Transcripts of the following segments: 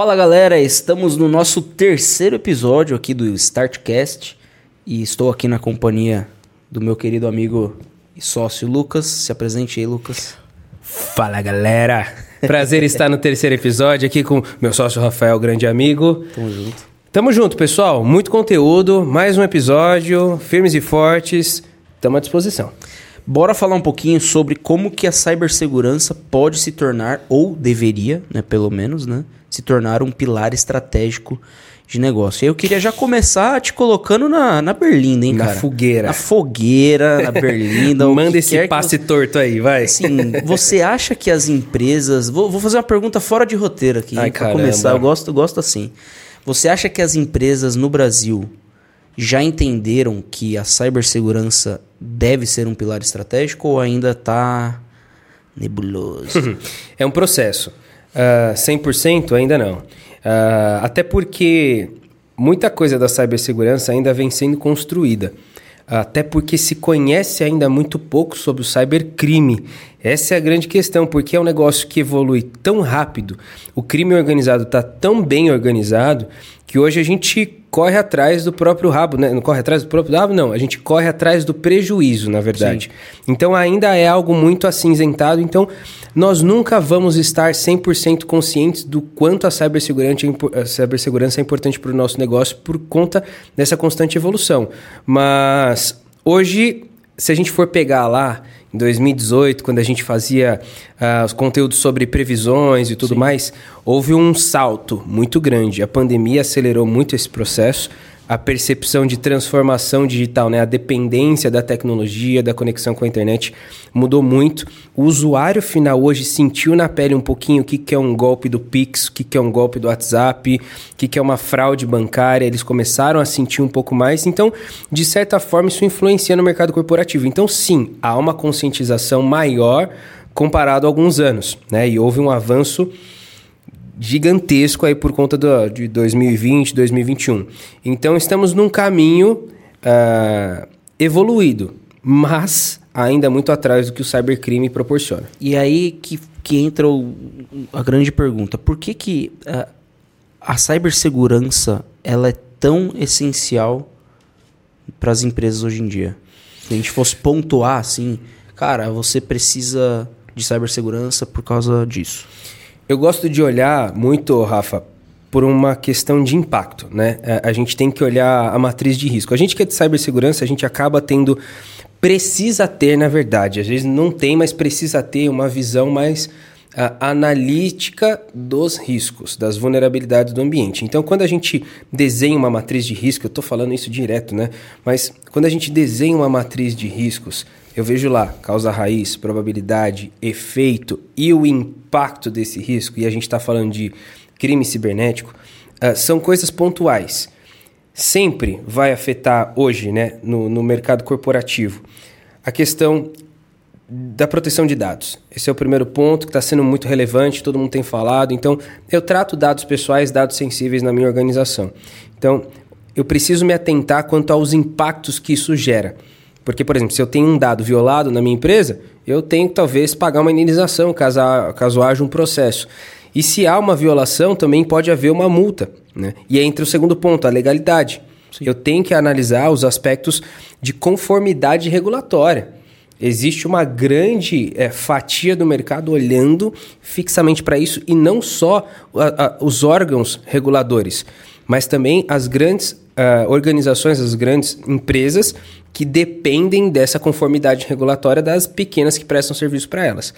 Fala galera, estamos no nosso terceiro episódio aqui do Startcast e estou aqui na companhia do meu querido amigo e sócio Lucas. Se apresente aí, Lucas. Fala galera, prazer estar no terceiro episódio aqui com meu sócio Rafael, grande amigo. Tamo junto. Tamo junto, pessoal. Muito conteúdo, mais um episódio, firmes e fortes. Tamo à disposição. Bora falar um pouquinho sobre como que a cibersegurança pode se tornar, ou deveria, né, pelo menos, né, se tornar um pilar estratégico de negócio. E eu queria já começar te colocando na, na berlinda, hein, Na cara? fogueira. Na fogueira, na berlinda. Manda esse passe você- torto aí, vai. Assim, você acha que as empresas. Vou, vou fazer uma pergunta fora de roteiro aqui, Ai, caramba. começar. Eu gosto, eu gosto assim. Você acha que as empresas no Brasil já entenderam que a cibersegurança deve ser um pilar estratégico ou ainda tá nebuloso? É um processo. Ah, 100% ainda não. Ah, até porque muita coisa da cibersegurança ainda vem sendo construída. Até porque se conhece ainda muito pouco sobre o cybercrime. Essa é a grande questão, porque é um negócio que evolui tão rápido, o crime organizado está tão bem organizado, que hoje a gente corre atrás do próprio rabo, né? Não corre atrás do próprio rabo, não. A gente corre atrás do prejuízo, na verdade. Então ainda é algo muito acinzentado. Então nós nunca vamos estar 100% conscientes do quanto a cibersegurança, é a cibersegurança é importante para o nosso negócio por conta dessa constante evolução. Mas hoje, se a gente for pegar lá em 2018, quando a gente fazia ah, os conteúdos sobre previsões e tudo mais, houve um salto muito grande. A pandemia acelerou muito esse processo. A percepção de transformação digital, né? a dependência da tecnologia, da conexão com a internet mudou muito. O usuário final hoje sentiu na pele um pouquinho o que, que é um golpe do Pix, o que, que é um golpe do WhatsApp, o que, que é uma fraude bancária. Eles começaram a sentir um pouco mais. Então, de certa forma, isso influencia no mercado corporativo. Então, sim, há uma conscientização maior comparado a alguns anos. Né? E houve um avanço gigantesco aí por conta do, de 2020, 2021. Então estamos num caminho ah, evoluído, mas ainda muito atrás do que o cybercrime proporciona. e aí que, que entra o- a grande pergunta: por que, que ah, a cibersegurança ela é tão essencial para as empresas hoje em dia? Se a gente fosse pontuar assim, cara, você precisa de cibersegurança por causa disso. Eu gosto de olhar muito, Rafa, por uma questão de impacto, né? A- A gente tem que olhar a matriz de risco. A gente que é de cibersegurança, a gente acaba tendo precisa ter, na verdade, às vezes não tem, mas precisa ter uma visão mais ah, analítica dos riscos, das vulnerabilidades do ambiente. Então, quando a gente desenha uma matriz de risco, eu estou falando isso direto, né? Mas quando a gente desenha uma matriz de riscos, eu vejo lá causa raiz, probabilidade, efeito e o impacto desse risco, e a gente está falando de crime cibernético, ah, são coisas pontuais. Sempre vai afetar hoje, né, no, no mercado corporativo, a questão da proteção de dados. Esse é o primeiro ponto que está sendo muito relevante, todo mundo tem falado. Então, eu trato dados pessoais, dados sensíveis na minha organização. Então, eu preciso me atentar quanto aos impactos que isso gera. Porque, por exemplo, se eu tenho um dado violado na minha empresa, eu tenho que talvez pagar uma indenização caso, caso haja um processo. E se há uma violação, também pode haver uma multa. Né? E entra o segundo ponto, a legalidade. Eu tenho que analisar os aspectos de conformidade regulatória. Existe uma grande eh, fatia do mercado olhando fixamente para isso e não só a- a- os órgãos reguladores, mas também as grandes ah, organizações, as grandes empresas que dependem dessa conformidade regulatória das pequenas que prestam serviço para elas.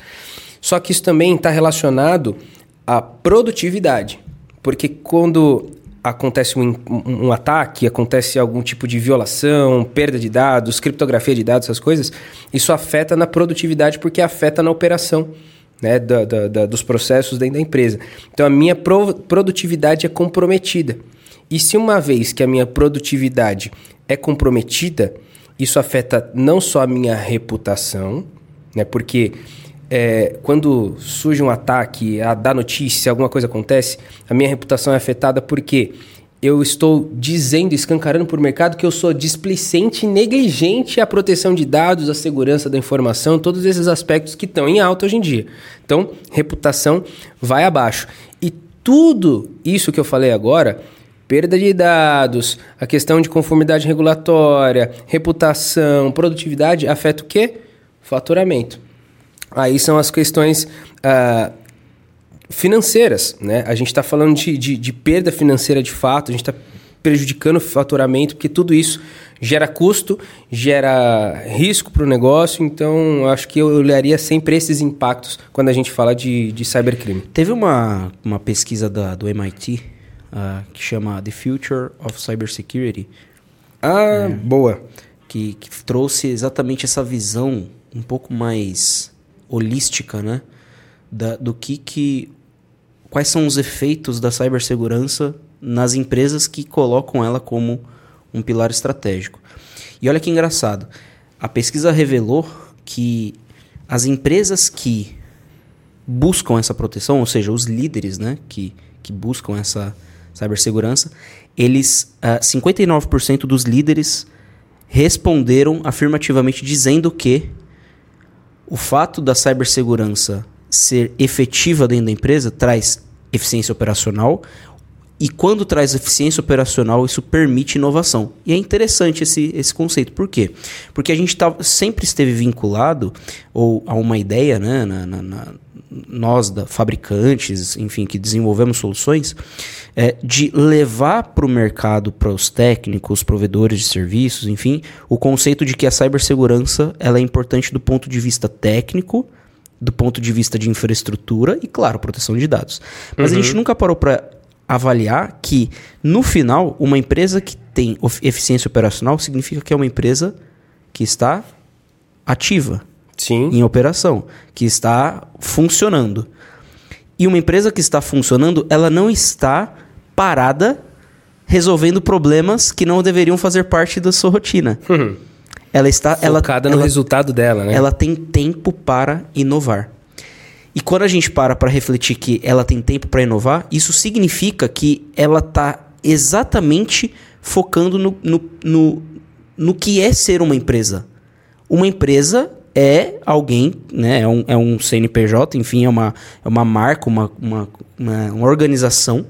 Só que isso também está relacionado à produtividade, porque quando acontece um, um- um ataque, acontece algum tipo de violação, perda de dados, criptografia de dados, essas coisas, isso afeta na produtividade porque afeta na operação. Né, da- da- da- dos processos dentro da empresa. Então a minha pro- produtividade é comprometida. E se uma vez que a minha produtividade é comprometida, isso afeta não só a minha reputação, né? Porque é, quando surge um ataque, a dá notícia, alguma coisa acontece, a minha reputação é afetada porque eu estou dizendo, escancarando para o mercado que eu sou displicente e negligente à proteção de dados, à segurança da informação, todos esses aspectos que estão em alta hoje em dia. Então, reputação vai abaixo. E tudo isso que eu falei agora, perda de dados, a questão de conformidade regulatória, reputação, produtividade, afeta o quê? Faturamento. Aí são as questões uh, financeiras, né? A gente está falando de, de, de, perda financeira de fato, a gente está prejudicando o faturamento, porque tudo isso gera custo, gera risco para o negócio, então acho que eu olharia sempre esses impactos quando a gente fala de, de cybercrime. Teve uma, uma pesquisa da, do MIT uh, que chama The Future of Cybersecurity. Ah, é, boa. Que, que trouxe exatamente essa visão um pouco mais holística, né? Da, do que, que. Quais são os efeitos da cibersegurança nas empresas que colocam ela como um pilar estratégico. E olha que engraçado, a pesquisa revelou que as empresas que buscam essa proteção, ou seja, os líderes né, que, que buscam essa cibersegurança, eles, uh, ah, 59% dos líderes responderam afirmativamente dizendo que o fato da cibersegurança ser efetiva dentro da empresa traz eficiência operacional, e quando traz eficiência operacional, isso permite inovação. E é interessante esse, esse conceito. Por quê? Porque a gente tá, sempre esteve vinculado ou a uma ideia, né, na, na, na nós, da, fabricantes, enfim, que desenvolvemos soluções, é, de levar para o mercado, para os técnicos, provedores de serviços, enfim, o conceito de que a cibersegurança ela é importante do ponto de vista técnico, do ponto de vista de infraestrutura e, claro, proteção de dados. Mas uhum. a gente nunca parou para avaliar que, no final, uma empresa que tem eficiência operacional significa que é uma empresa que está ativa Sim. em operação, que está funcionando. E uma empresa que está funcionando, ela não está parada resolvendo problemas que não deveriam fazer parte da sua rotina. Uhum. Ela está focada ela, no ela, resultado dela, né? Ela tem tempo para inovar. E quando a gente para para refletir que ela tem tempo para inovar, isso significa que ela está exatamente focando no, no, no, no que é ser uma empresa. Uma empresa é alguém, né, é, um, é um CNPJ, enfim, é uma, é uma marca, uma, uma, uma, uma organização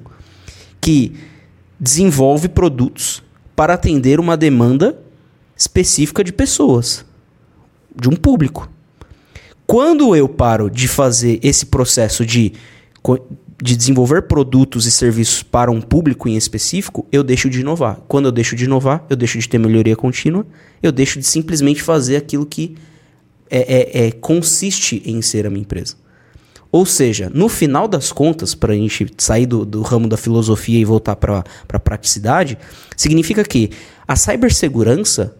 que desenvolve produtos para atender uma demanda específica de pessoas, de um público. Quando eu paro de fazer esse processo de, de desenvolver produtos e serviços para um público em específico, eu deixo de inovar. Quando eu deixo de inovar, eu deixo de ter melhoria contínua, eu deixo de simplesmente fazer aquilo que é, é, é consiste em ser a minha empresa. Ou seja, no final das contas, para a gente sair do, do, ramo da filosofia e voltar para a praticidade, significa que a cibersegurança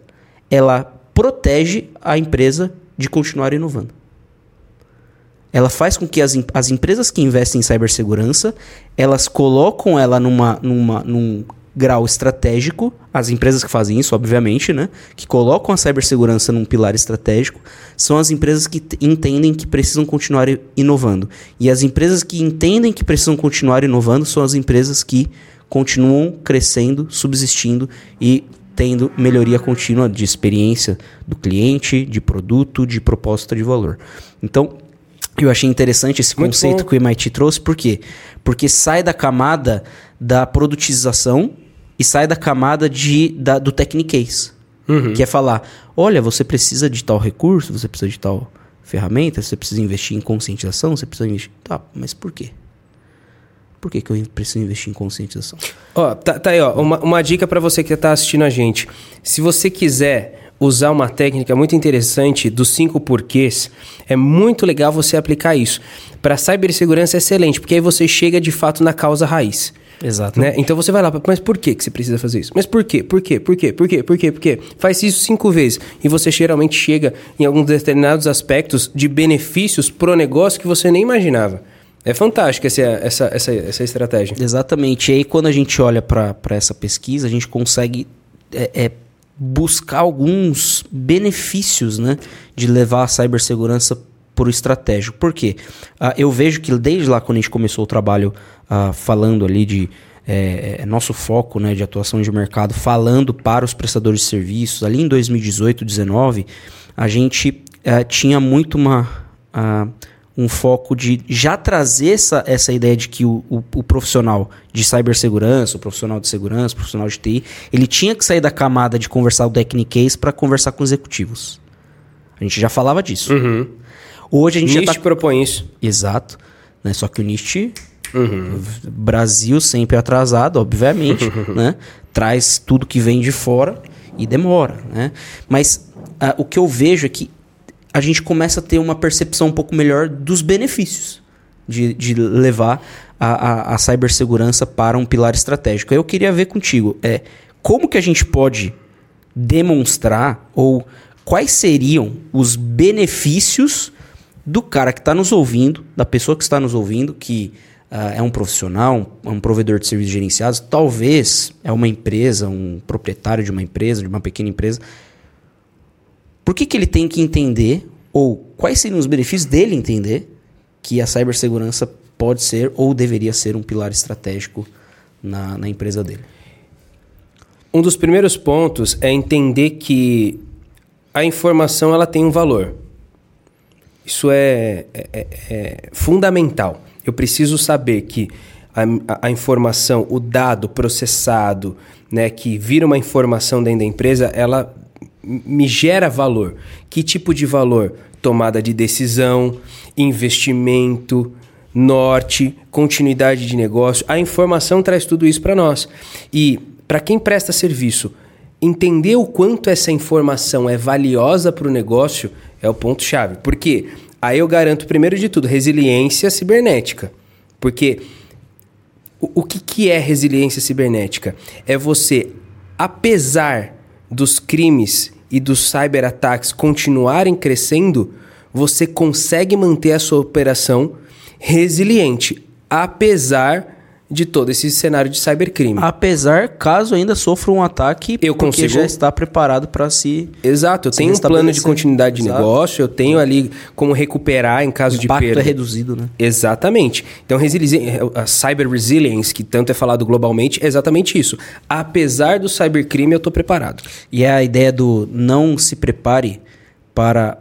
ela protege a empresa de continuar inovando ela faz com que as, as empresas que investem em cibersegurança, elas colocam ela numa, numa, num grau estratégico, as empresas que fazem isso, obviamente, né, que colocam a cibersegurança num pilar estratégico, são as empresas que entendem que precisam continuar inovando. E as empresas que entendem que precisam continuar inovando são as empresas que continuam crescendo, subsistindo e tendo melhoria contínua de experiência do cliente, de produto, de proposta de valor. Então, eu achei interessante esse Muito conceito bom. que o MIT trouxe, por quê? Porque sai da camada da produtização e sai da camada de, da, do techniquez. Uhum. Que é falar, olha, você precisa de tal recurso, você precisa de tal ferramenta, você precisa investir em conscientização, você precisa investir... Tá, mas por quê? Por que, que eu preciso investir em conscientização? Ó, tá, tá aí, ó, uma, uma dica para você que está assistindo a gente. Se você quiser usar uma técnica muito interessante dos cinco porquês, é muito legal você aplicar isso. Para cibersegurança é excelente, porque aí você chega de fato na causa raiz. Exato. Né? Então você vai lá, mas por que, que você precisa fazer isso? Mas por quê? Por quê? Por quê? Por quê? Por quê? Por quê? Faz isso cinco vezes e você geralmente chega em alguns determinados aspectos de benefícios pro negócio que você nem imaginava. É fantástico essa, essa, essa, essa estratégia. Exatamente. E aí, quando a gente olha para essa pesquisa, a gente consegue é, é, buscar alguns benefícios né, de levar a cibersegurança por estratégico. Por quê? Uh, eu vejo que desde lá, quando a gente começou o trabalho uh, falando ali de é, é, nosso foco né, de atuação de mercado, falando para os prestadores de serviços, ali em 2018, 2019, a gente uh, tinha muito uma, um foco de já trazer essa, essa ideia de que o, o, o, profissional de cibersegurança, o profissional de segurança, o profissional de TI, ele tinha que sair da camada de conversar o technique para conversar com executivos. A gente já falava disso. Uhum. Hoje a gente Nietzsche já tá... propõe isso. Exato. Né? Só que o Nietzsche, uhum. Brasil sempre atrasado, obviamente, né? traz tudo que vem de fora e demora. Né? Mas uh, o que eu vejo é que a gente começa a ter uma percepção um pouco melhor dos benefícios de, de levar a, a, a cibersegurança para um pilar estratégico. Eu queria ver contigo, é, como que a gente pode demonstrar ou quais seriam os benefícios do cara que está nos ouvindo, da pessoa que está nos ouvindo, que uh, é um profissional, um, um, provedor de serviços gerenciados, talvez é uma empresa, um proprietário de uma empresa, de uma pequena empresa, por que, que ele tem que entender, ou quais seriam os benefícios dele entender, que a cibersegurança pode ser ou deveria ser um pilar estratégico na, na empresa dele? Um dos primeiros pontos é entender que a informação ela tem um valor. Isso é, é, é, é fundamental. Eu preciso saber que a, a, informação, o dado processado, né, que vira uma informação dentro da empresa, ela me gera valor. Que tipo de valor? Tomada de decisão, investimento, norte, continuidade de negócio. A informação traz tudo isso para nós. E para quem presta serviço, entender o quanto essa informação é valiosa para o negócio é o ponto-chave. Porque aí eu garanto, primeiro de tudo, resiliência cibernética. Porque o, o que, que é resiliência cibernética? É você, apesar dos crimes e dos cyberataques continuarem crescendo, você consegue manter a sua operação resiliente, apesar de todo esse cenário de cybercrime. Apesar, caso ainda sofra um ataque, eu consigo já está preparado para se Exato, eu tenho um plano de continuidade de Exato. negócio, eu tenho ali como recuperar em caso de perda. O é reduzido, né? Exatamente. Então, a cyber resilience, que tanto é falado globalmente, é exatamente isso. Apesar do cybercrime, eu estou preparado. E é a ideia do não se prepare para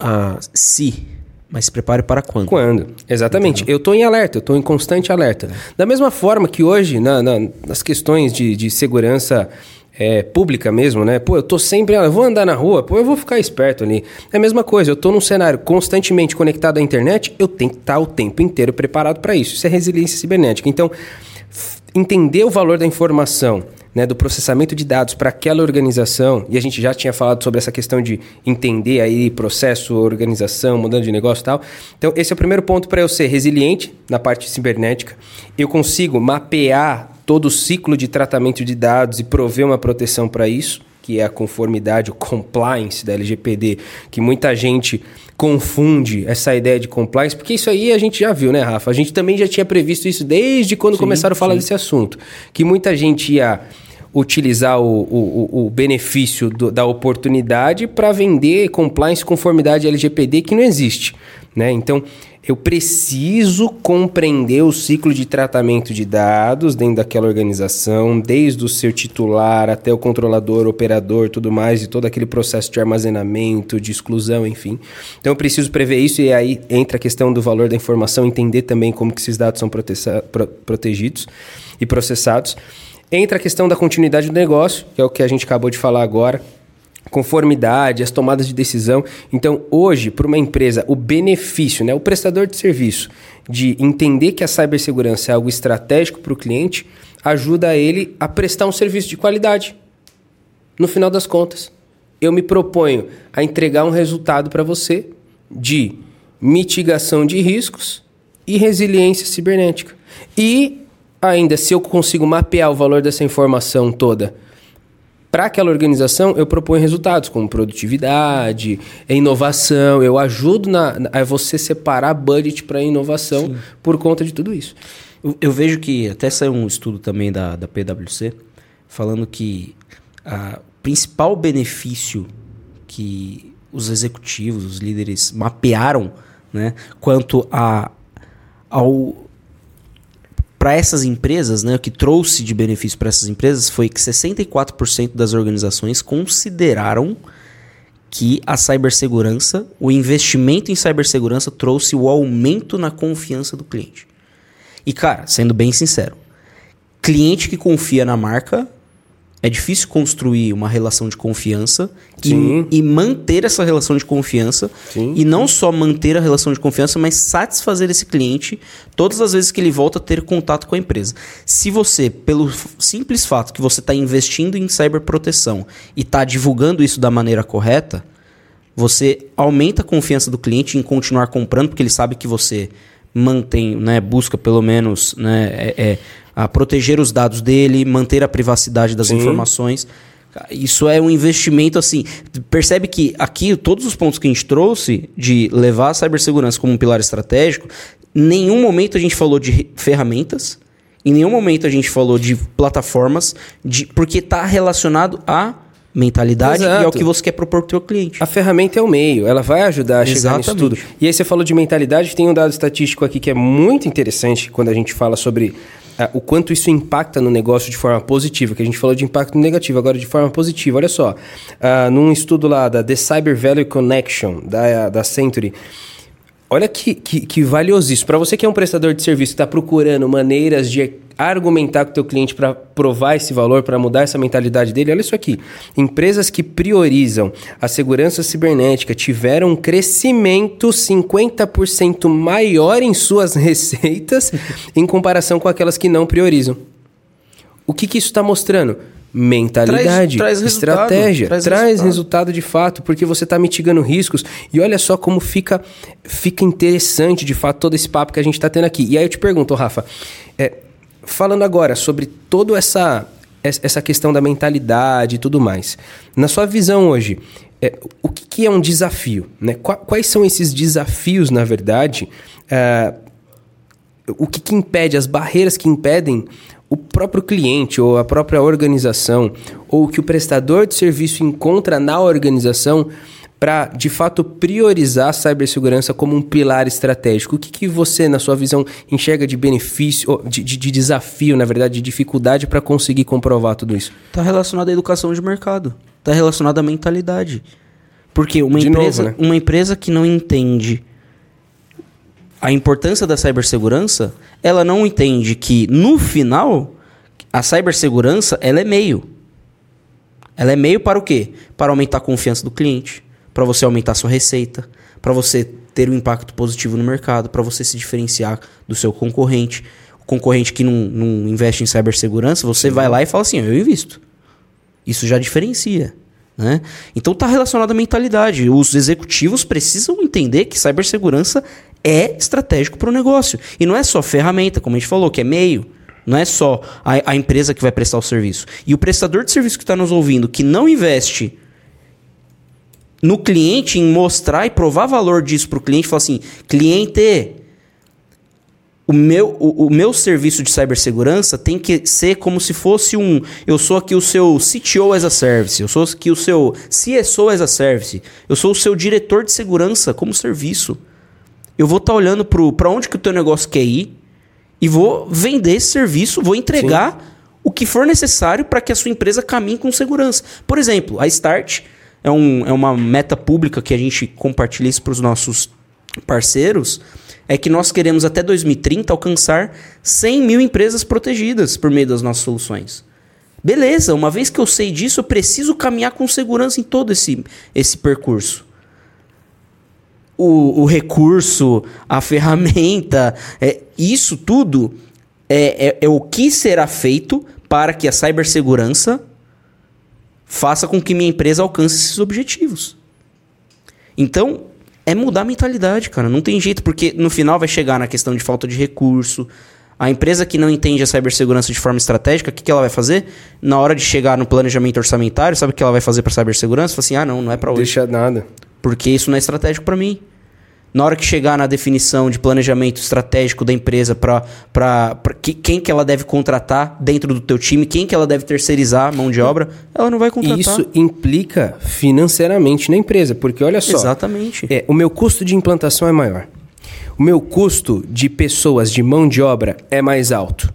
uh, se mas se prepare para quando? Quando, exatamente. Entendeu? Eu estou em alerta, eu estou em constante alerta. Da mesma forma que hoje, na, na, nas questões de, de segurança é, pública mesmo, né? Pô, eu tô sempre, eu vou andar na rua, pô, eu vou ficar esperto ali. É a mesma coisa, eu tô num cenário constantemente conectado à internet, eu tenho que estar o tempo inteiro preparado para isso. Isso é resiliência cibernética. Então, entender o valor da informação, né, do processamento de dados para aquela organização, e a gente já tinha falado sobre essa questão de entender aí processo, organização, mudando de negócio e tal. Então, esse é o primeiro ponto para eu ser resiliente na parte cibernética. Eu consigo mapear todo o ciclo de tratamento de dados e prover uma proteção para isso, que é a conformidade, o compliance da LGPD, que muita gente confunde essa ideia de compliance, porque isso aí a gente já viu, né, Rafa? A gente também já tinha previsto isso desde quando sim, começaram a falar sim. desse assunto, que muita gente ia utilizar o, o, o benefício do, da oportunidade para vender compliance conformidade LGPD que não existe. Né? Então, eu preciso compreender o ciclo de tratamento de dados dentro daquela organização, desde o seu titular até o controlador, operador, tudo mais, e todo aquele processo de armazenamento, de exclusão, enfim. Então eu preciso prever isso e aí entra a questão do valor da informação, entender também como que esses dados são prote protegidos e processados. Entra a questão da continuidade do negócio, que é o que a gente acabou de falar agora, conformidade, as tomadas de decisão. Então, hoje, para uma empresa, o benefício, né, o prestador de serviço, de entender que a cibersegurança é algo estratégico para o cliente, ajuda ele a prestar um serviço de qualidade. No final das contas, eu me proponho a entregar um resultado para você de mitigação de riscos e resiliência cibernética. E ainda, se eu consigo mapear o valor dessa informação toda para aquela organização, eu proponho resultados como produtividade, inovação. Eu ajudo na, a você separar budget para inovação Sim. por conta de tudo isso. Eu, eu, vejo que até saiu um estudo também da, da PwC falando que o principal benefício que os executivos, os líderes mapearam né, quanto a, ao para essas empresas, né, o que trouxe de benefício para essas empresas foi que 64% das organizações consideraram que a cibersegurança, o investimento em cibersegurança trouxe o aumento na confiança do cliente. E cara, sendo bem sincero, cliente que confia na marca é difícil construir uma relação de confiança e, e, manter essa relação de confiança. Sim. E não só manter a relação de confiança, mas satisfazer esse cliente todas as vezes que ele volta a ter contato com a empresa. Se você, pelo simples fato que você está investindo em cyberproteção e está divulgando isso da maneira correta, você aumenta a confiança do cliente em continuar comprando, porque ele sabe que você mantém, né, busca pelo menos né, é, é a proteger os dados dele, manter a privacidade das Sim. informações. Isso é um investimento assim. Percebe que aqui, todos os pontos que a gente trouxe de levar a cibersegurança como um pilar estratégico, em nenhum momento a gente falou de ferramentas, em nenhum momento a gente falou de plataformas, de, porque está relacionado a mentalidade Exato. e ao que você quer propor para o seu cliente. A ferramenta é o meio, ela vai ajudar a chegar Exatamente. nisso tudo. E aí você falou de mentalidade, tem um dado estatístico aqui que é muito interessante quando a gente fala sobre uh, o quanto isso impacta no negócio de forma positiva, que a gente falou de impacto negativo, agora de forma positiva. Olha só, uh, num estudo lá da The Cyber Value Connection, da, da Century, Olha que, que, que valioso isso. Para você que é um prestador de serviço que está procurando maneiras de argumentar com o teu cliente para provar esse valor, para mudar essa mentalidade dele, olha isso aqui. Empresas que priorizam a segurança cibernética tiveram um crescimento 50% maior em suas receitas em comparação com aquelas que não priorizam. O que, que isso está mostrando? mentalidade, traz, traz estratégia, traz, traz resultado. resultado. de fato, porque você está mitigando riscos. E olha só como fica, fica interessante de fato todo esse papo que a gente está tendo aqui. E aí eu te pergunto, Rafa, é, falando agora sobre toda essa, essa questão da mentalidade e tudo mais, na sua visão hoje, é, o que, que, é um desafio? Né? Quais são esses desafios, na verdade? É, o que, que impede, as barreiras que impedem o próprio cliente ou a própria organização ou o que o prestador de serviço encontra na organização para de fato priorizar a cibersegurança como um pilar estratégico? O que, que você, na sua visão, enxerga de benefício, de, de, de desafio, na verdade, de dificuldade para conseguir comprovar tudo isso? Está relacionado à educação de mercado, está relacionado à mentalidade. Porque uma, empresa, novo, né? uma empresa que não entende a importância da cibersegurança, ela não entende que no final a cibersegurança ela é meio. Ela é meio para o quê? Para aumentar a confiança do cliente, para você aumentar sua receita, para você ter um impacto positivo no mercado, para você se diferenciar do seu concorrente. O concorrente que não, não investe em cibersegurança, você vai lá e fala assim: eu invisto. Isso já diferencia. Né? Então está relacionado à mentalidade. Os executivos precisam entender que cibersegurança é estratégico para o negócio. E não é só ferramenta, como a gente falou, que é meio. Não é só a, a empresa que vai prestar o serviço. E o prestador de serviço que está nos ouvindo, que não investe no cliente, em mostrar e provar valor disso para o cliente, fala assim: cliente, o meu, o, o, meu serviço de cibersegurança tem que ser como se fosse um. Eu sou aqui o seu CTO as a service, eu sou aqui o seu CSO as a service, eu sou o seu diretor de segurança como serviço. Eu vou estar tá olhando para onde que o teu negócio quer ir e vou vender esse serviço, vou entregar Sim. o que for necessário para que a sua empresa caminhe com segurança. Por exemplo, a Start é, um, é uma meta pública que a gente compartilha isso para os nossos parceiros. É que nós queremos até 2030 alcançar 100 mil empresas protegidas por meio das nossas soluções. Beleza, uma vez que eu sei disso, eu preciso caminhar com segurança em todo esse, esse percurso o, o recurso, a ferramenta, é, isso tudo é, é, é o que será feito para que a cibersegurança faça com que minha empresa alcance esses objetivos. Então, é mudar a mentalidade, cara. Não tem jeito, porque no final vai chegar na questão de falta de recurso. A empresa que não entende a cibersegurança de forma estratégica, o que, que ela vai fazer? Na hora de chegar no planejamento orçamentário, sabe o que ela vai fazer para cibersegurança? Fala assim: ah, não, não é para hoje. Deixa nada. Porque isso não é estratégico para mim. Na hora que chegar na definição de planejamento estratégico da empresa para que, quem que ela deve contratar dentro do teu time, quem que ela deve terceirizar a mão de obra, ela não vai contratar. Isso implica financeiramente na empresa, porque olha só. Exatamente. É, o meu custo de implantação é maior. O meu custo de pessoas, de mão de obra, é mais alto.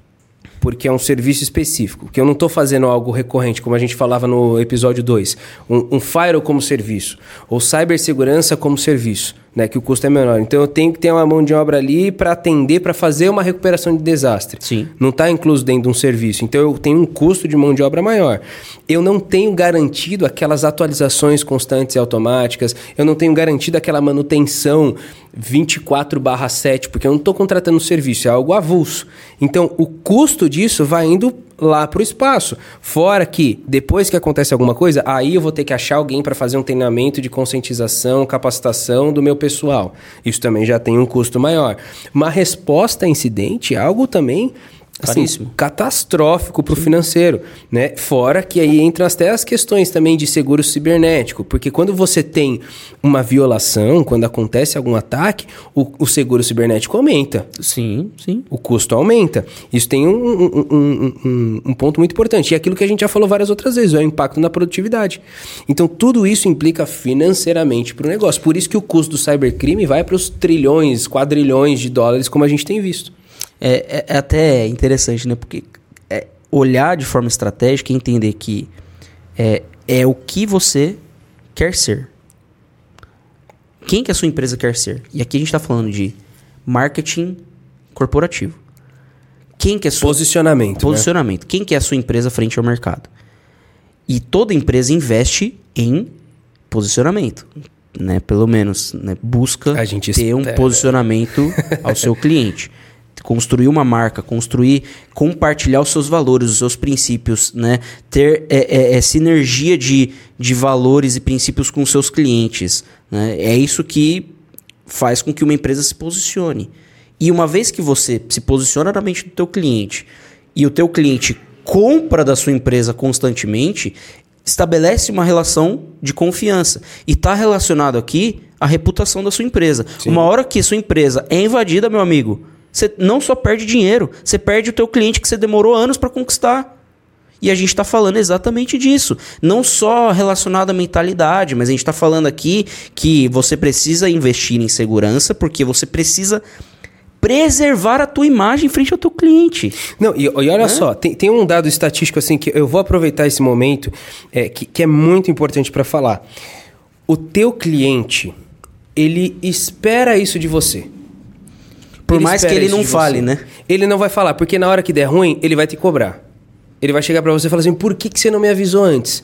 porque é um serviço específico, que eu não estou fazendo algo recorrente, como a gente falava no episódio 2, um, um firewall como serviço, ou cibersegurança como serviço né, que o custo é menor. Então eu tenho que ter uma mão de obra ali para atender, para fazer uma recuperação de desastre. Sim. Não está incluso dentro de um serviço. Então eu tenho um custo de mão de obra maior. Eu não tenho garantido aquelas atualizações constantes e automáticas. Eu não tenho garantido aquela manutenção 24/7, porque eu não estou contratando um serviço, é algo avulso. Então o custo disso vai indo lá para o espaço. Fora que, depois que acontece alguma coisa, aí eu vou ter que achar alguém para fazer um treinamento de conscientização, capacitação do meu pessoal. Isso também já tem um custo maior. Uma resposta a incidente é algo também assim, catastrófico para o financeiro, né? Fora que aí entram até as questões também de seguro cibernético, porque quando você tem uma violação, quando acontece algum ataque, o, o seguro cibernético aumenta. Sim, sim. O custo aumenta. Isso tem um, um, um, um, ponto muito importante. E é aquilo que a gente já falou várias outras vezes, é o impacto na produtividade. Então, tudo isso implica financeiramente para o negócio. Por isso que o custo do cybercrime vai para os trilhões, quadrilhões de dólares, como a gente tem visto. É, é, é até interessante, né? Porque é olhar de forma estratégica e entender que é, é o que você quer ser. Quem que a sua empresa quer ser? E aqui a gente está falando de marketing corporativo. Quem que é sua... Posicionamento. Né? Posicionamento. Né? Quem que é a sua empresa frente ao mercado? E toda empresa investe em posicionamento. Né? Pelo menos né? busca ter um posicionamento ao seu cliente construir uma marca, construir, compartilhar os seus valores, os seus princípios, né? Ter é, é, é sinergia de, de valores e princípios com seus clientes. Né? É isso que faz com que uma empresa se posicione. E uma vez que você se posiciona na mente do teu cliente e o teu cliente compra da sua empresa constantemente, estabelece uma relação de confiança. E está relacionado aqui a reputação da sua empresa. Sim. Uma hora que sua empresa é invadida, meu amigo, você não só perde dinheiro, você perde o teu cliente que você demorou anos para conquistar. E a gente está falando exatamente disso. Não só relacionado à mentalidade, mas a gente está falando aqui que você precisa investir em segurança porque você precisa preservar a tua imagem frente ao teu cliente. Não, e, e olha é? só, tem, tem, um dado estatístico assim que eu vou aproveitar esse momento é, que, que é muito importante para falar. O teu cliente, ele espera isso de você. Por ele mais que ele não fale, né? Ele não vai falar, porque na hora que der ruim, ele vai te cobrar. Ele vai chegar para você e falar assim: por que, que você não me avisou antes?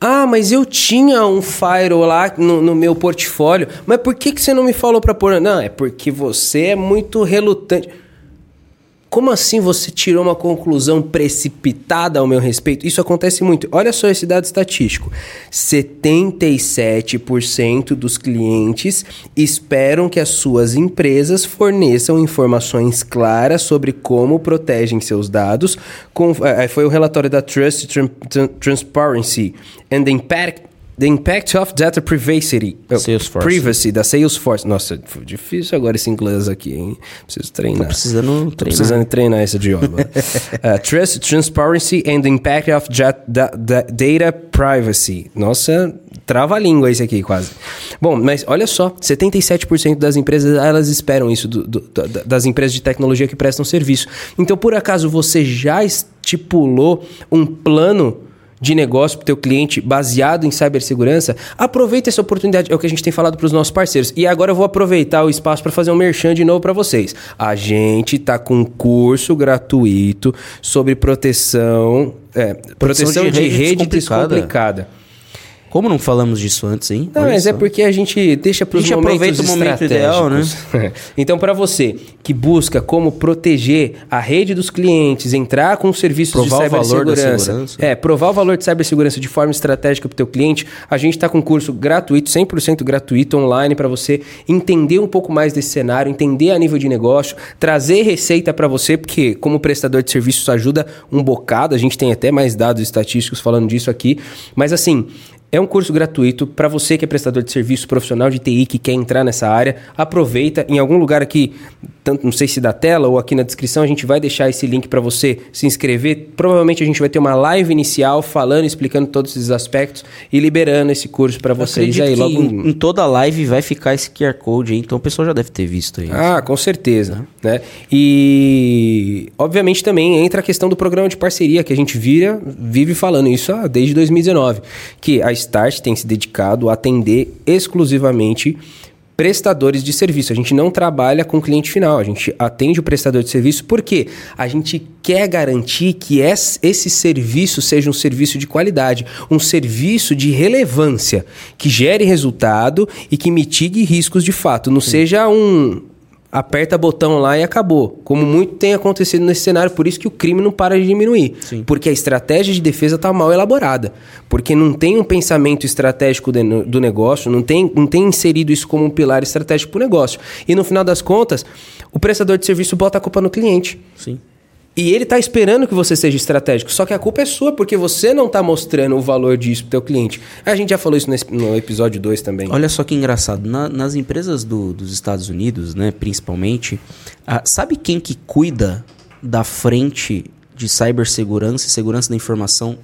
Ah, mas eu tinha um firewall lá no, no, meu portfólio. Mas por que, que você não me falou para pôr? Não, é porque você é muito relutante. Como assim você tirou uma conclusão precipitada ao meu respeito? Isso acontece muito. Olha só esse dado estatístico: 77% dos clientes esperam que as suas empresas forneçam informações claras sobre como protegem seus dados. Com, é, foi o relatório da Trust Transparency and Impact The Impact of Data Privacy. Salesforce. Privacy, da Salesforce. Nossa, difícil agora esse inglês aqui, hein? Preciso treinar. Tô precisando treinar. Tô precisando treinar esse idioma. uh, Trust, Transparency and the Impact of Data Privacy. Nossa, trava a língua esse aqui quase. Bom, mas olha só, 77% das empresas, elas esperam isso do, do, das empresas de tecnologia que prestam serviço. Então, por acaso, você já estipulou um plano de negócio para o teu cliente baseado em cibersegurança, aproveita essa oportunidade. É o que a gente tem falado para os nossos parceiros. E agora eu vou aproveitar o espaço para fazer um merchan de novo para vocês. A gente está com um curso gratuito sobre proteção, é, proteção, proteção, de, de rede, rede descomplicada. descomplicada. Como não falamos disso antes, hein? Não, Olha mas é só. é porque a gente deixa para os momentos aproveita o momento ideal, né? então, para você que busca como proteger a rede dos clientes, entrar com serviços provar de cibersegurança, é, provar o valor de cibersegurança de forma estratégica para o teu cliente, a gente está com um curso gratuito, 100% gratuito, online, para você entender um pouco mais desse cenário, entender a nível de negócio, trazer receita para você, porque como prestador de serviços ajuda um bocado, a gente tem até mais dados estatísticos falando disso aqui, mas assim, É um curso gratuito para você que é prestador de serviço profissional de TI que quer entrar nessa área. Aproveita em algum lugar aqui, tanto não sei se da tela ou aqui na descrição, a gente vai deixar esse link para você se inscrever. Provavelmente a gente vai ter uma live inicial falando, explicando todos esses aspectos e liberando esse curso para vocês aí logo em, em toda a live vai ficar esse QR Code aí, então o pessoal já deve ter visto aí. Ah, com certeza, né? E obviamente também entra a questão do programa de parceria que a gente vira, vive falando isso ah, desde 2019, que a Start tem se dedicado a atender exclusivamente prestadores de serviço. A gente não trabalha com cliente final, a gente atende o prestador de serviço porque a gente quer garantir que esse serviço seja um serviço de qualidade, um serviço de relevância, que gere resultado e que mitigue riscos de fato, não Sim. seja um aperta botão lá e acabou. Como muito tem acontecido nesse cenário, por isso que o crime não para de diminuir. Sim. Porque a estratégia de defesa está mal elaborada. Porque não tem um pensamento estratégico de, do negócio, não tem, não tem inserido isso como um pilar estratégico para o negócio. E no final das contas, o prestador de serviço bota a culpa no cliente. Sim. E ele está esperando que você seja estratégico, só que a culpa é sua, porque você não está mostrando o valor disso para o teu cliente. A gente já falou isso no episódio 2 também. Olha só que engraçado. Na, nas empresas do, dos Estados Unidos, né, principalmente, ah, sabe quem que cuida da frente de cibersegurança e segurança da informação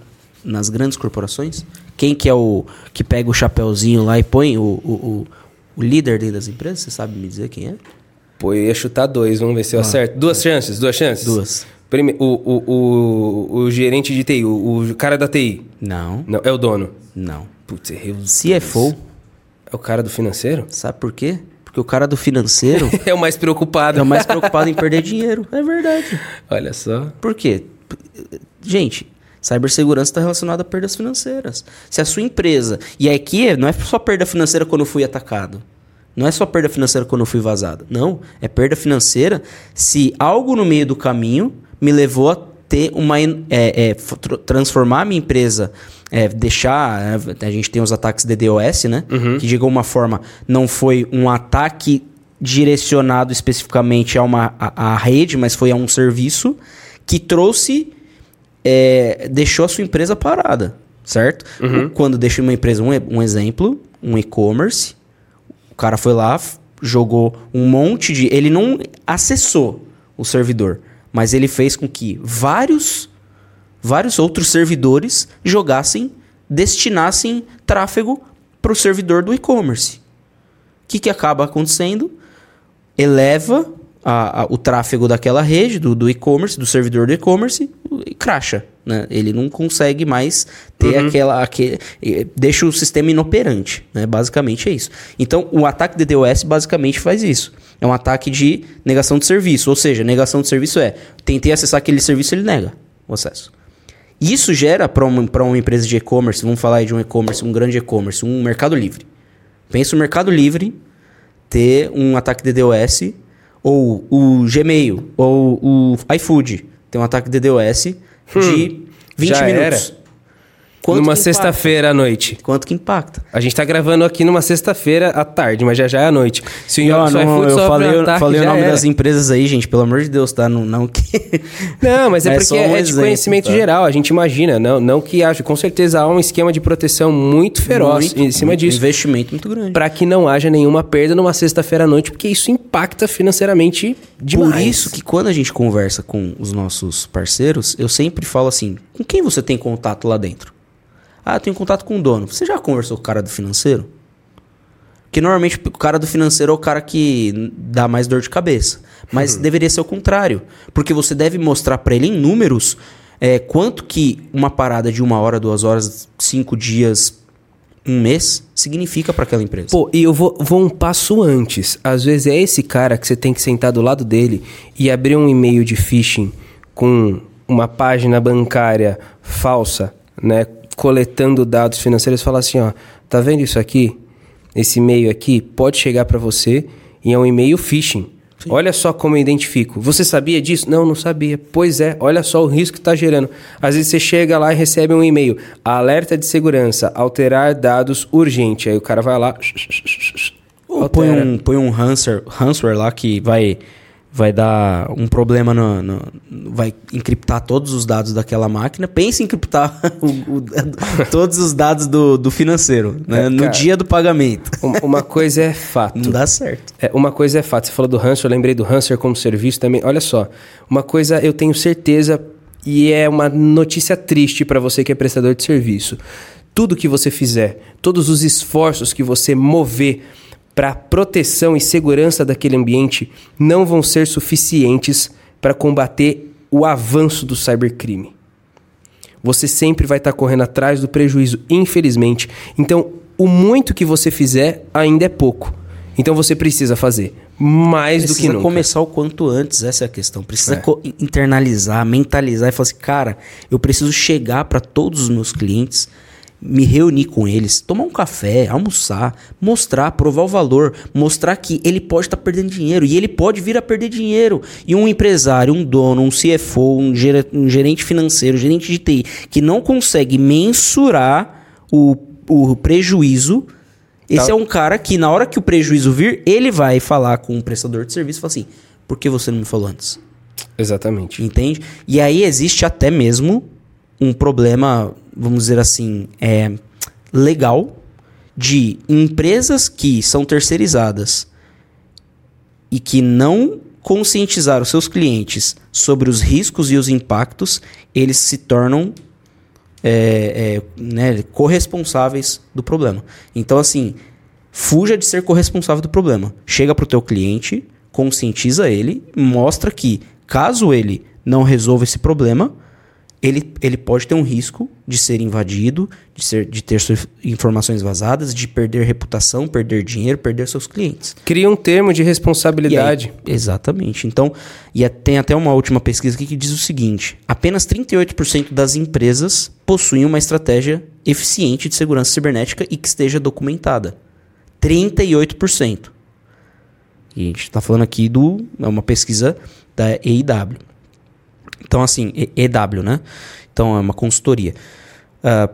nas grandes corporações? Quem que é o que pega o chapéuzinho lá e põe o, o, o, o líder dentro das empresas? Você sabe me dizer quem é? Pô, eu ia chutar dois, vamos ver se eu ah, acerto. Duas é. chances, duas chances? Duas. Prime o, o, o, o, gerente de TI, o, o, cara da TI. Não. Não, é o dono. Não. Putz, errei os CFO. É o cara do financeiro? Sabe por quê? Porque o cara do financeiro. é o mais preocupado. É o mais preocupado em perder dinheiro. É verdade. Olha só. Por quê? Gente, cibersegurança está relacionada a perdas financeiras. Se a sua empresa. E aqui não é só perda financeira quando eu fui atacado. Não é só perda financeira quando eu fui vazado. Não. É perda financeira se algo no meio do caminho me levou a ter uma. É, é, transformar a minha empresa. É, deixar. A gente tem os ataques DDoS, né? Uhum. Que de alguma forma não foi um ataque direcionado especificamente a uma a, a rede, mas foi a um serviço que trouxe. É, deixou a sua empresa parada, certo? Uhum. Quando deixa uma empresa, um, um exemplo, um e-commerce, o cara foi lá, jogou um monte de. Ele não acessou o servidor mas ele fez com que vários, vários outros servidores jogassem, destinassem tráfego para o servidor do e-commerce. O que, que acaba acontecendo? Eleva a, a, o tráfego daquela rede, do, do e-commerce, do servidor do e-commerce, e cracha. Né? Ele não consegue mais ter uhum. aquela. Aquele, deixa o sistema inoperante. Né? Basicamente é isso. Então, o ataque DDoS basicamente faz isso. É um ataque de negação de serviço. Ou seja, negação de serviço é tentei acessar aquele serviço, ele nega o acesso. Isso gera para uma, uma empresa de e-commerce, vamos falar aí de um e-commerce, um grande e-commerce, um mercado livre. Pensa o mercado livre ter um ataque DDoS, ou o Gmail, ou o iFood ter um ataque DDoS hum, de 20 minutos. Era. Quanto numa sexta-feira à noite. Quanto que impacta? A gente tá gravando aqui numa sexta-feira à tarde, mas já já é à noite. Se o não, não, eu falei, eu falei o nome era. das empresas aí, gente, pelo amor de Deus, tá? Não, não que. Não, mas é, é porque um é exemplo, de conhecimento tá? geral, a gente imagina, não, não que haja. Com certeza há um esquema de proteção muito feroz muito, em cima muito, disso. Um investimento muito grande. Para que não haja nenhuma perda numa sexta-feira à noite, porque isso impacta financeiramente demais. Por isso que quando a gente conversa com os nossos parceiros, eu sempre falo assim: com quem você tem contato lá dentro? Ah, eu tenho contato com o dono. Você já conversou com o cara do financeiro? Que normalmente o cara do financeiro é o cara que dá mais dor de cabeça. Mas uhum. deveria ser o contrário. Porque você deve mostrar para ele em números é, quanto que uma parada de uma hora, duas horas, cinco dias, um mês significa para aquela empresa. Pô, e eu vou, vou um passo antes. Às vezes é esse cara que você tem que sentar do lado dele e abrir um e-mail de phishing com uma página bancária falsa, né? Coletando dados financeiros, fala assim, ó, tá vendo isso aqui? Esse e-mail aqui pode chegar para você e é um e-mail phishing. Sim. Olha só como eu identifico. Você sabia disso? Não, não sabia. Pois é, olha só o risco que está gerando. Às vezes você chega lá e recebe um e-mail. Alerta de segurança, alterar dados urgente. Aí o cara vai lá. Ou põe um, põe um ransomware, ransomware lá que vai vai dar um problema no, no, vai encriptar todos os dados daquela máquina. Pense em encriptar o, o, todos os dados do, do financeiro, né? É, no dia do pagamento. Uma coisa é fato. Não dá certo. É, uma coisa é fato. Você falou do Hanser, eu lembrei do Hanser como serviço também. Olha só, uma coisa eu tenho certeza e é uma notícia triste para você que é prestador de serviço. Tudo que você fizer, todos os esforços que você mover para proteção e segurança daquele ambiente não vão ser suficientes para combater o avanço do cybercrime. Você sempre vai estar tá correndo atrás do prejuízo, infelizmente. Então, o muito que você fizer ainda é pouco. Então você precisa fazer mais precisa do que nunca. começar o quanto antes, essa é a questão. Precisa é. internalizar, mentalizar e falar assim, cara, eu preciso chegar para todos os meus clientes me reunir com eles, tomar um café, almoçar, mostrar, provar o valor, mostrar que ele pode estar tá perdendo dinheiro e ele pode vir a perder dinheiro. E um empresário, um dono, um CFO, um, gerente financeiro, um gerente de TI que não consegue mensurar o, o prejuízo, esse tá. é um cara que na hora que o prejuízo vir, ele vai falar com o prestador de serviço e fala assim: por que você não me falou antes? Exatamente. Entende? E aí existe até mesmo um problema, vamos dizer assim, é, legal de empresas que são terceirizadas e que não conscientizaram seus clientes sobre os riscos e os impactos, eles se tornam é, é, né, corresponsáveis do problema. Então, assim, fuja de ser corresponsável do problema. Chega para o teu cliente, conscientiza ele, mostra que caso ele não resolva esse problema, ele, ele pode ter um risco de ser invadido, de, ser, de ter suas informações vazadas, de perder reputação, perder dinheiro, perder seus clientes. Cria um termo de responsabilidade. Aí, exatamente. Então, e é, tem até uma última pesquisa aqui que diz o seguinte: apenas 38% das empresas possuem uma estratégia eficiente de segurança cibernética e que esteja documentada. 38%. E a gente está falando aqui do. É uma pesquisa da EIW. Então, assim, EW, né? Então, é uma consultoria. Uh, ah,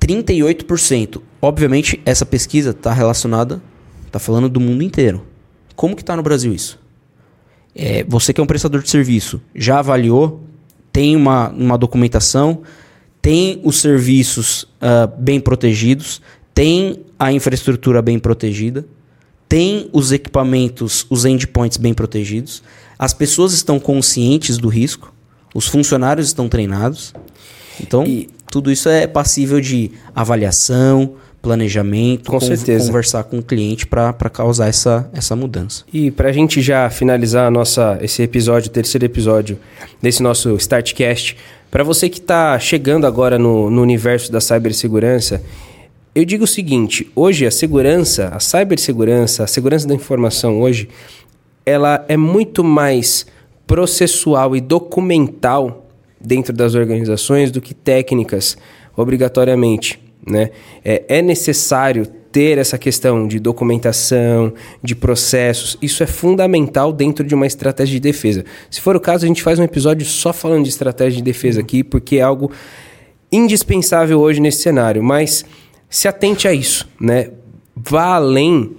38%. Obviamente, essa pesquisa está relacionada, está falando do mundo inteiro. Como que está no Brasil isso? É, você que é um prestador de serviço, já avaliou? Tem uma, uma documentação? Tem os serviços uh, bem protegidos? Tem a infraestrutura bem protegida? Tem os equipamentos, os endpoints bem protegidos? As pessoas estão conscientes do risco? Os funcionários estão treinados. Então, e... tudo isso é passível de avaliação, planejamento, com certeza. conversar com o cliente para causar essa, essa mudança. E para a gente já finalizar nossa, esse episódio, terceiro episódio desse nosso Startcast, para você que está chegando agora no, no universo da cibersegurança, eu digo o seguinte: hoje a segurança, a cibersegurança, a segurança da informação hoje, ela é muito mais processual e documental dentro das organizações do que técnicas, obrigatoriamente. Né? É, é necessário ter essa questão de documentação, de processos. Isso é fundamental dentro de uma estratégia de defesa. Se for o caso, a gente faz um episódio só falando de estratégia de defesa aqui, porque é algo indispensável hoje nesse cenário. Mas se atente a isso, né? Vá além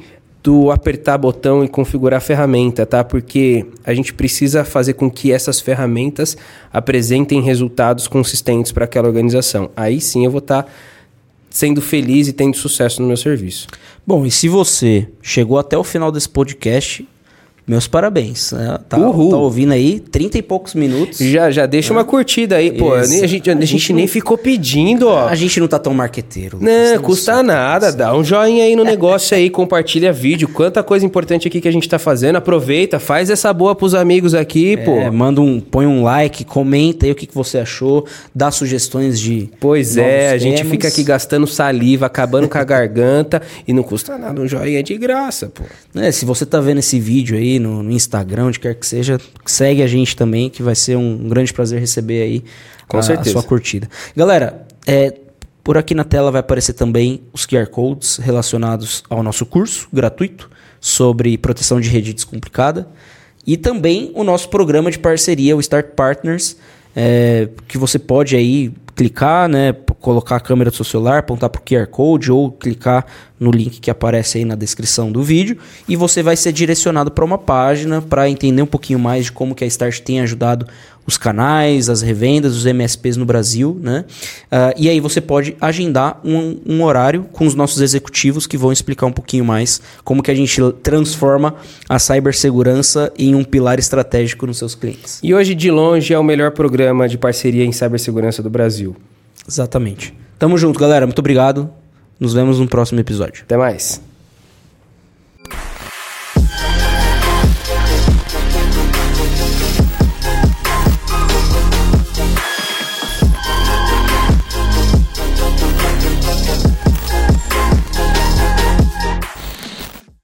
do apertar botão e configurar a ferramenta, tá? Porque a gente precisa fazer com que essas ferramentas apresentem resultados consistentes para aquela organização. Aí sim eu vou estar tá sendo feliz e tendo sucesso no meu serviço. Bom, e se você chegou até o final desse podcast, meus parabéns. Né? Tá, tá, ouvindo aí 30 e poucos minutos. Já, já deixa uma curtida aí, pô. A gente, a, a gente nem ficou pedindo, ó. A gente não tá tão marqueteiro. Não, custa nada. Dá um joinha aí no negócio aí, compartilha vídeo. Quanta coisa importante aqui que a gente tá fazendo. Aproveita, faz essa boa pros amigos aqui, é, pô. Manda um, põe um like, comenta aí o que, que você achou, dá sugestões de. Pois é, a gente fica aqui gastando saliva, acabando com a garganta e não custa nada. Um joinha de graça, pô. É, se você tá vendo esse vídeo aí, no, no, Instagram, onde quer que seja, segue a gente também, que vai ser um grande prazer receber aí Com a, certeza. a sua curtida. Galera, é, por aqui na tela vai aparecer também os QR Codes relacionados ao nosso curso gratuito sobre proteção de rede descomplicada e também o nosso programa de parceria, o Start Partners, é, que você pode aí clicar, né, colocar a câmera do seu celular, apontar para o QR Code ou clicar no link que aparece aí na descrição do vídeo e você vai ser direcionado para uma página para entender um pouquinho mais de como que a Start tem ajudado os canais, as revendas, os MSPs no Brasil, né? Uh, e aí você pode agendar um, um, horário com os nossos executivos que vão explicar um pouquinho mais como que a gente transforma a cibersegurança em um pilar estratégico nos seus clientes. E hoje, de longe, é o melhor programa de parceria em cibersegurança do Brasil. Exatamente. Tamo junto, galera. Muito obrigado. Nos vemos no próximo episódio. Até mais.